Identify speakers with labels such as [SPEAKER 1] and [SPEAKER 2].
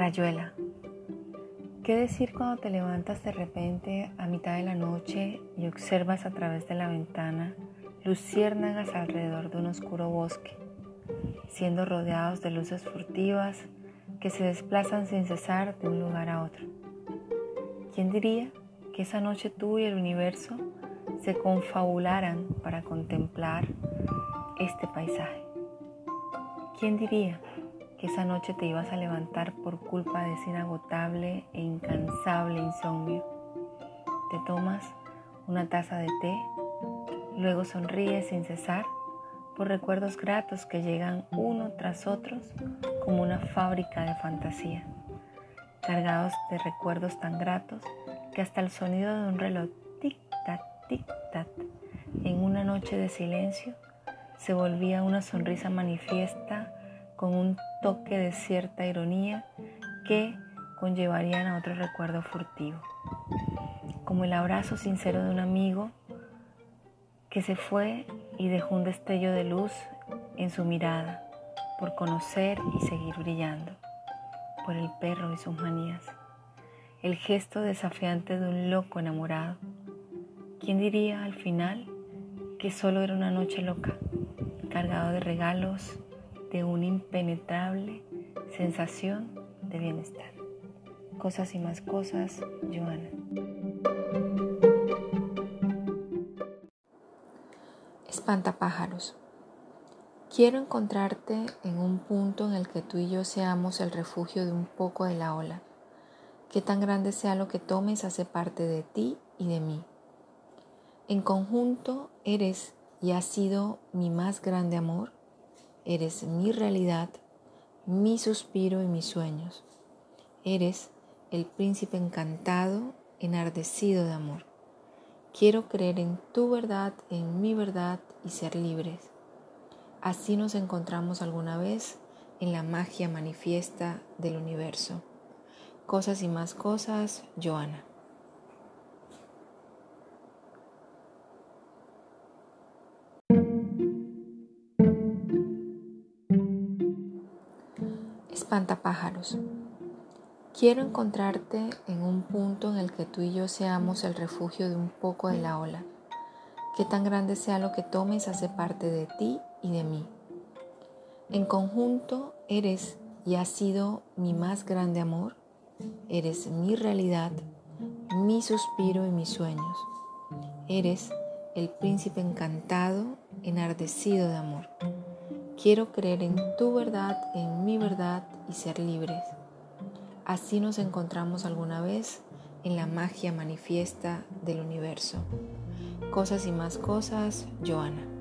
[SPEAKER 1] Rayuela. ¿Qué decir cuando te levantas de repente a mitad de la noche y observas a través de la ventana luciérnagas alrededor de un oscuro bosque, siendo rodeados de luces furtivas que se desplazan sin cesar de un lugar a otro? ¿Quién diría que esa noche tú y el universo se confabularan para contemplar este paisaje? ¿Quién diría que esa noche te ibas a levantar por culpa de ese inagotable e incansable insomnio? Te tomas una taza de té, luego sonríes sin cesar por recuerdos gratos que llegan uno tras otros como una fábrica de fantasía, cargados de recuerdos tan gratos que hasta el sonido de un reloj tic-tac, tic-tac, en una noche de silencio, se volvía una sonrisa manifiesta con un toque de cierta ironía que conllevarían a otro recuerdo furtivo, como el abrazo sincero de un amigo que se fue y dejó un destello de luz en su mirada por conocer y seguir brillando, por el perro y sus manías, el gesto desafiante de un loco enamorado. ¿Quién diría al final que solo era una noche loca, cargado de regalos, de una impenetrable sensación de bienestar. Cosas y más cosas, Joana.
[SPEAKER 2] Espantapájaros. Quiero encontrarte en un punto en el que tú y yo seamos el refugio de un poco de la ola. Que tan grande sea lo que tomes hace parte de ti y de mí. En conjunto eres y has sido mi más grande amor Eres mi realidad, mi suspiro y mis sueños. Eres el príncipe encantado, enardecido de amor. Quiero creer en tu verdad, en mi verdad y ser libres. Así nos encontramos alguna vez en la magia manifiesta del universo. Cosas y más cosas, Joana. Espantapájaros. Quiero encontrarte en un punto en el que tú y yo seamos el refugio de un poco de la ola. Que tan grande sea lo que tomes hace parte de ti y de mí. En conjunto eres y has sido mi más grande amor. Eres mi realidad, mi suspiro y mis sueños. Eres el príncipe encantado, enardecido de amor. Quiero creer en tu verdad, en mi verdad y ser libres. Así nos encontramos alguna vez en la magia manifiesta del universo. Cosas y más cosas, Joana.